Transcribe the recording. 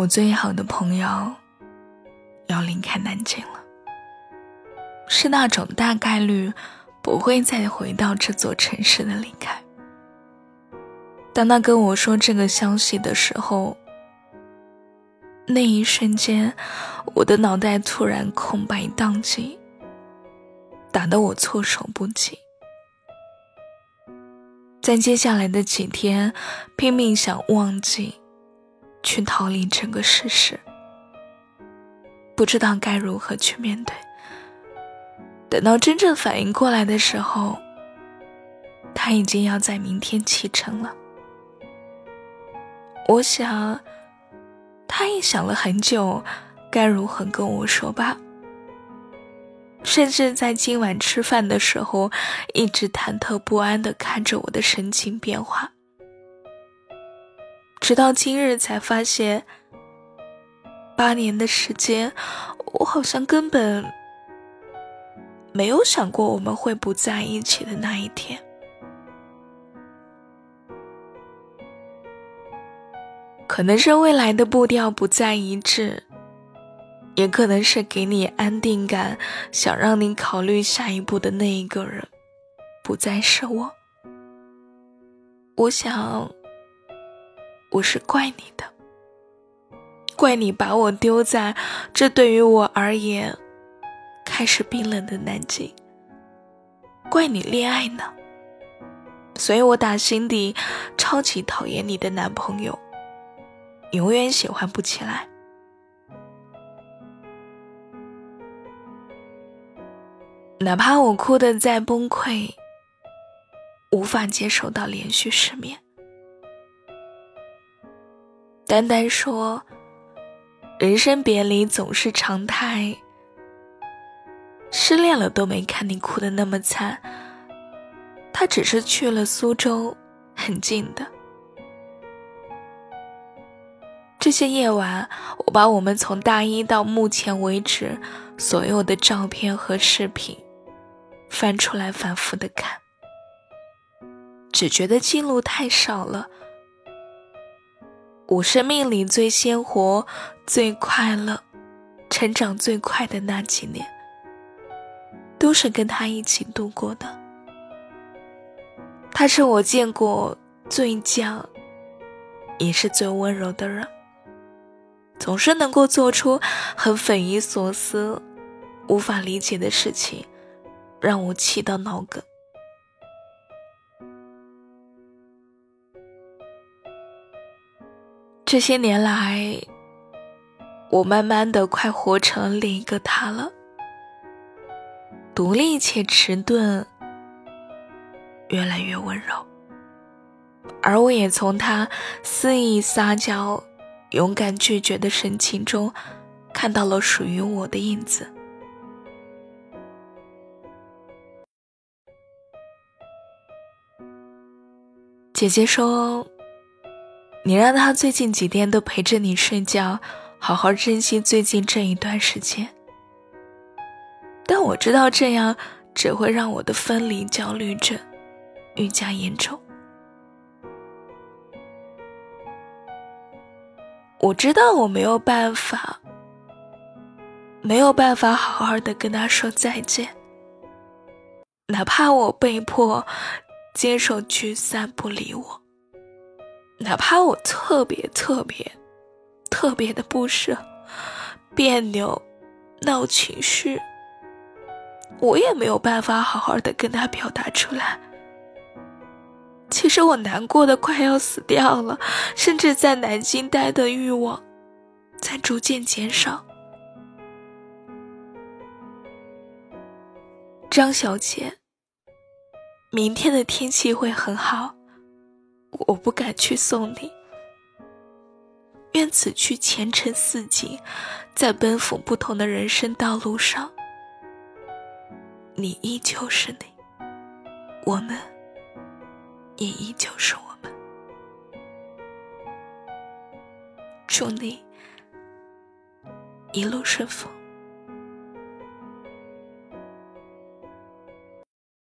我最好的朋友要离开南京了，是那种大概率不会再回到这座城市的离开。当他跟我说这个消息的时候，那一瞬间，我的脑袋突然空白宕机，打得我措手不及。在接下来的几天，拼命想忘记，去逃离整个事实，不知道该如何去面对。等到真正反应过来的时候，他已经要在明天启程了。我想。他也想了很久，该如何跟我说吧。甚至在今晚吃饭的时候，一直忐忑不安地看着我的神情变化。直到今日才发现，八年的时间，我好像根本没有想过我们会不在一起的那一天。可能是未来的步调不再一致，也可能是给你安定感，想让你考虑下一步的那一个人，不再是我。我想，我是怪你的，怪你把我丢在这对于我而言开始冰冷的南京，怪你恋爱呢，所以我打心底超级讨厌你的男朋友。永远喜欢不起来。哪怕我哭的再崩溃，无法接受到连续失眠。丹丹说，人生别离总是常态。失恋了都没看你哭的那么惨。他只是去了苏州，很近的。这些夜晚，我把我们从大一到目前为止所有的照片和视频翻出来反复的看，只觉得记录太少了。我生命里最鲜活、最快乐、成长最快的那几年，都是跟他一起度过的。他是我见过最犟，也是最温柔的人。总是能够做出很匪夷所思、无法理解的事情，让我气到脑梗。这些年来，我慢慢的快活成另一个他了，独立且迟钝，越来越温柔，而我也从他肆意撒娇。勇敢拒绝的神情中，看到了属于我的影子。姐姐说：“你让他最近几天都陪着你睡觉，好好珍惜最近这一段时间。”但我知道这样只会让我的分离焦虑症愈加严重。我知道我没有办法，没有办法好好的跟他说再见。哪怕我被迫接受聚散不理我，哪怕我特别特别特别的不舍、别扭、闹情绪，我也没有办法好好的跟他表达出来。其实我难过的快要死掉了，甚至在南京待的欲望在逐渐减少。张小姐，明天的天气会很好，我不敢去送你。愿此去前程似锦，在奔赴不同的人生道路上，你依旧是你，我们。也依旧是我们。祝你一路顺风。